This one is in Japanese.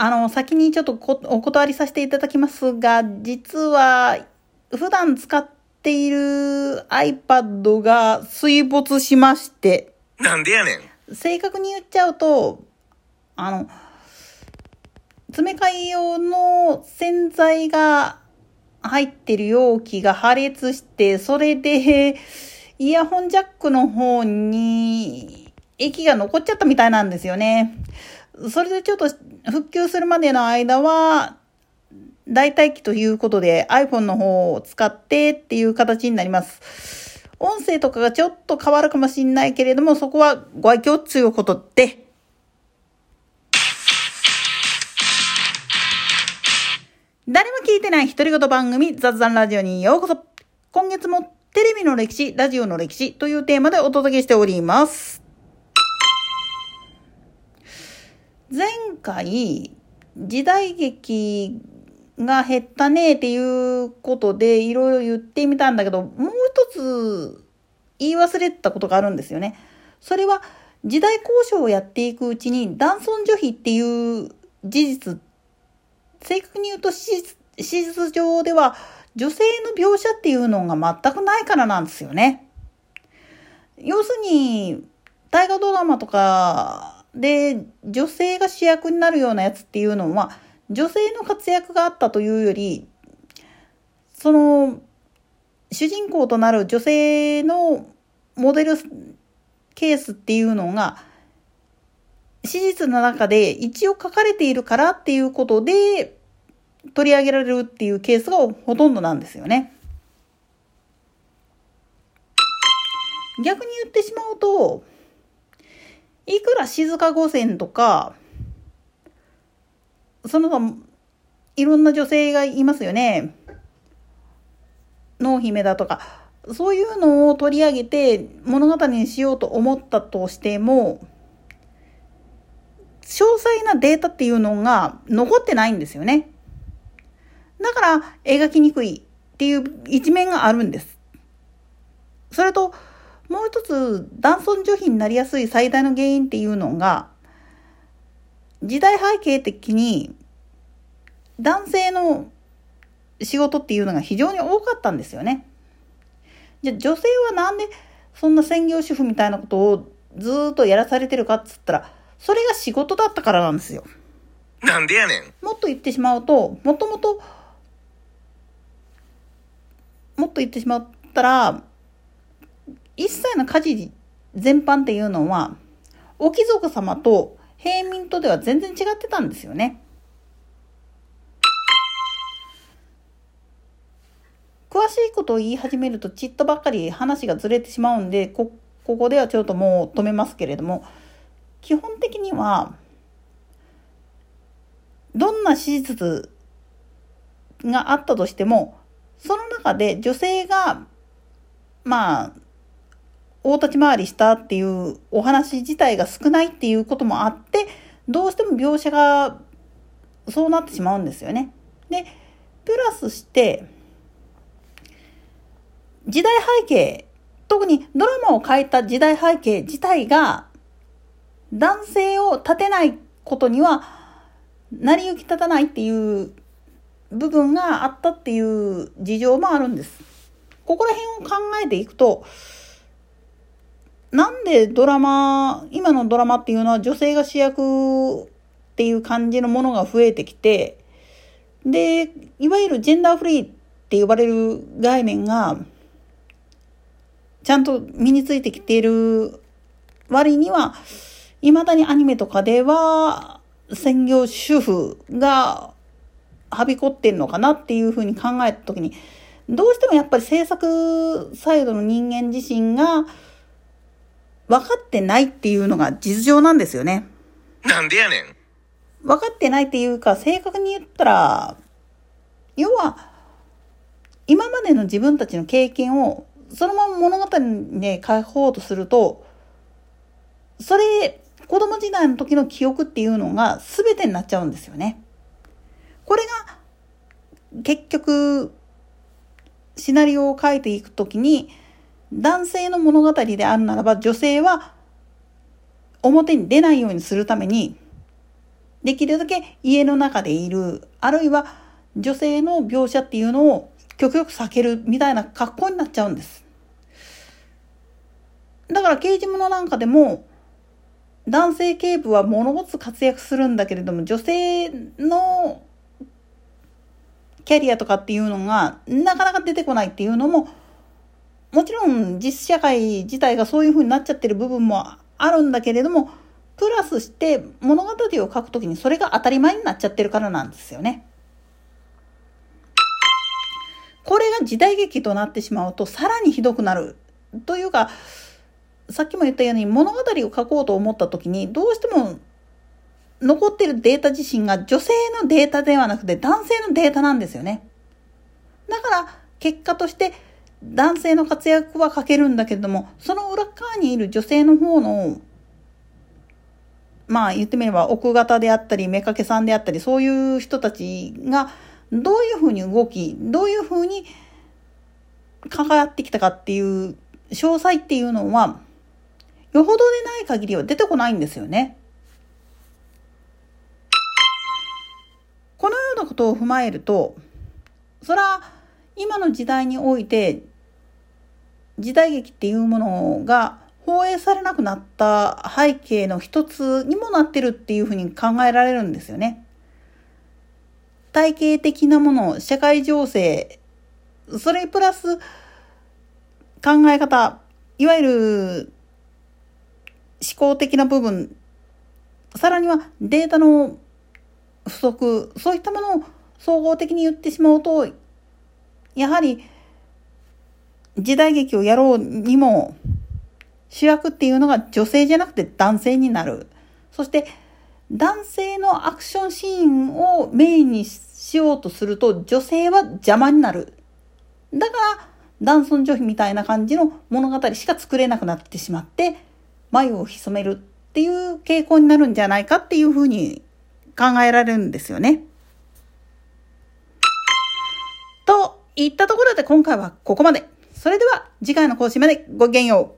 あの、先にちょっとお断りさせていただきますが、実は、普段使っている iPad が水没しまして。なんでやねん。正確に言っちゃうと、あの、詰め替え用の洗剤が入ってる容器が破裂して、それで、イヤホンジャックの方に液が残っちゃったみたいなんですよね。それでちょっと復旧するまでの間は、代替機ということで iPhone の方を使ってっていう形になります。音声とかがちょっと変わるかもしんないけれども、そこはご愛嬌ということで、誰も聞いてない独り言番組雑談ラジオにようこそ。今月もテレビの歴史、ラジオの歴史というテーマでお届けしております。前回、時代劇が減ったねっていうことでいろいろ言ってみたんだけど、もう一つ言い忘れてたことがあるんですよね。それは時代交渉をやっていくうちに男尊女卑っていう事実正確に言うと史実上では女性の描写っていうのが全くないからなんですよね。要するに、大河ドラマとかで女性が主役になるようなやつっていうのは、女性の活躍があったというより、その、主人公となる女性のモデルケースっていうのが、史実の中で一応書かれているからっていうことで取り上げられるっていうケースがほとんどなんですよね。逆に言ってしまうと、いくら静か御前とか、その他、いろんな女性がいますよね。濃姫だとか、そういうのを取り上げて物語にしようと思ったとしても、詳細なデータっていうのが残ってないんですよね。だから描きにくいっていう一面があるんです。それと、もう一つ男尊女卑になりやすい最大の原因っていうのが、時代背景的に男性の仕事っていうのが非常に多かったんですよね。じゃ女性はなんでそんな専業主婦みたいなことをずっとやらされてるかっつったら、それが仕事だったからなんですよ。なんでやねん。もっと言ってしまうと、もともと、もっと言ってしまったら、一切の家事全般っていうのは、お貴族様と平民とでは全然違ってたんですよね。詳しいことを言い始めるとちっとばっかり話がずれてしまうんで、こ、ここではちょっともう止めますけれども、基本的には、どんな史実があったとしても、その中で女性が、まあ、大立ち回りしたっていうお話自体が少ないっていうこともあって、どうしても描写がそうなってしまうんですよね。で、プラスして、時代背景、特にドラマを変えた時代背景自体が男性を立てないことには成り行き立たないっていう部分があったっていう事情もあるんです。ここら辺を考えていくと、なんでドラマ、今のドラマっていうのは女性が主役っていう感じのものが増えてきて、で、いわゆるジェンダーフリーって呼ばれる概念が、ちゃんと身についてきている割には、未だにアニメとかでは、専業主婦がはびこってんのかなっていうふうに考えたときに、どうしてもやっぱり制作サイドの人間自身が分かってないっていうのが実情なんですよね。なんでやねん。分かってないっていうか、正確に言ったら、要は、今までの自分たちの経験をそのまま物語に書こうとすると、それ、子供時代の時の記憶っていうのが全てになっちゃうんですよね。これが結局シナリオを書いていくときに男性の物語であるならば女性は表に出ないようにするためにできるだけ家の中でいる、あるいは女性の描写っていうのを極力避けるみたいな格好になっちゃうんです。だから刑事物なんかでも男性警部は物事活躍するんだけれども女性のキャリアとかっていうのがなかなか出てこないっていうのももちろん実社会自体がそういうふうになっちゃってる部分もあるんだけれどもプラスして物語を書くときにそれが当たり前になっちゃってるからなんですよね。これが時代劇となってしまうとさらにひどくなるというかさっきも言ったように物語を書こうと思った時にどうしても残ってるデータ自身が女性のデータではなくて男性のデータなんですよね。だから結果として男性の活躍は書けるんだけれどもその裏側にいる女性の方のまあ言ってみれば奥方であったり妾さんであったりそういう人たちがどういうふうに動きどういうふうに関わってきたかっていう詳細っていうのはよほどでない限りは出てこないんですよね。このようなことを踏まえると、そら、今の時代において、時代劇っていうものが放映されなくなった背景の一つにもなってるっていうふうに考えられるんですよね。体系的なもの、社会情勢、それプラス考え方、いわゆる思考的な部分、さらにはデータの不足、そういったものを総合的に言ってしまうと、やはり時代劇をやろうにも主役っていうのが女性じゃなくて男性になる。そして男性のアクションシーンをメインにしようとすると女性は邪魔になる。だから男尊女卑みたいな感じの物語しか作れなくなってしまって眉を潜めるっていう傾向になるんじゃないかっていうふうに考えられるんですよね。いったところで今回はここまで。それでは次回の更新までごきげんよう。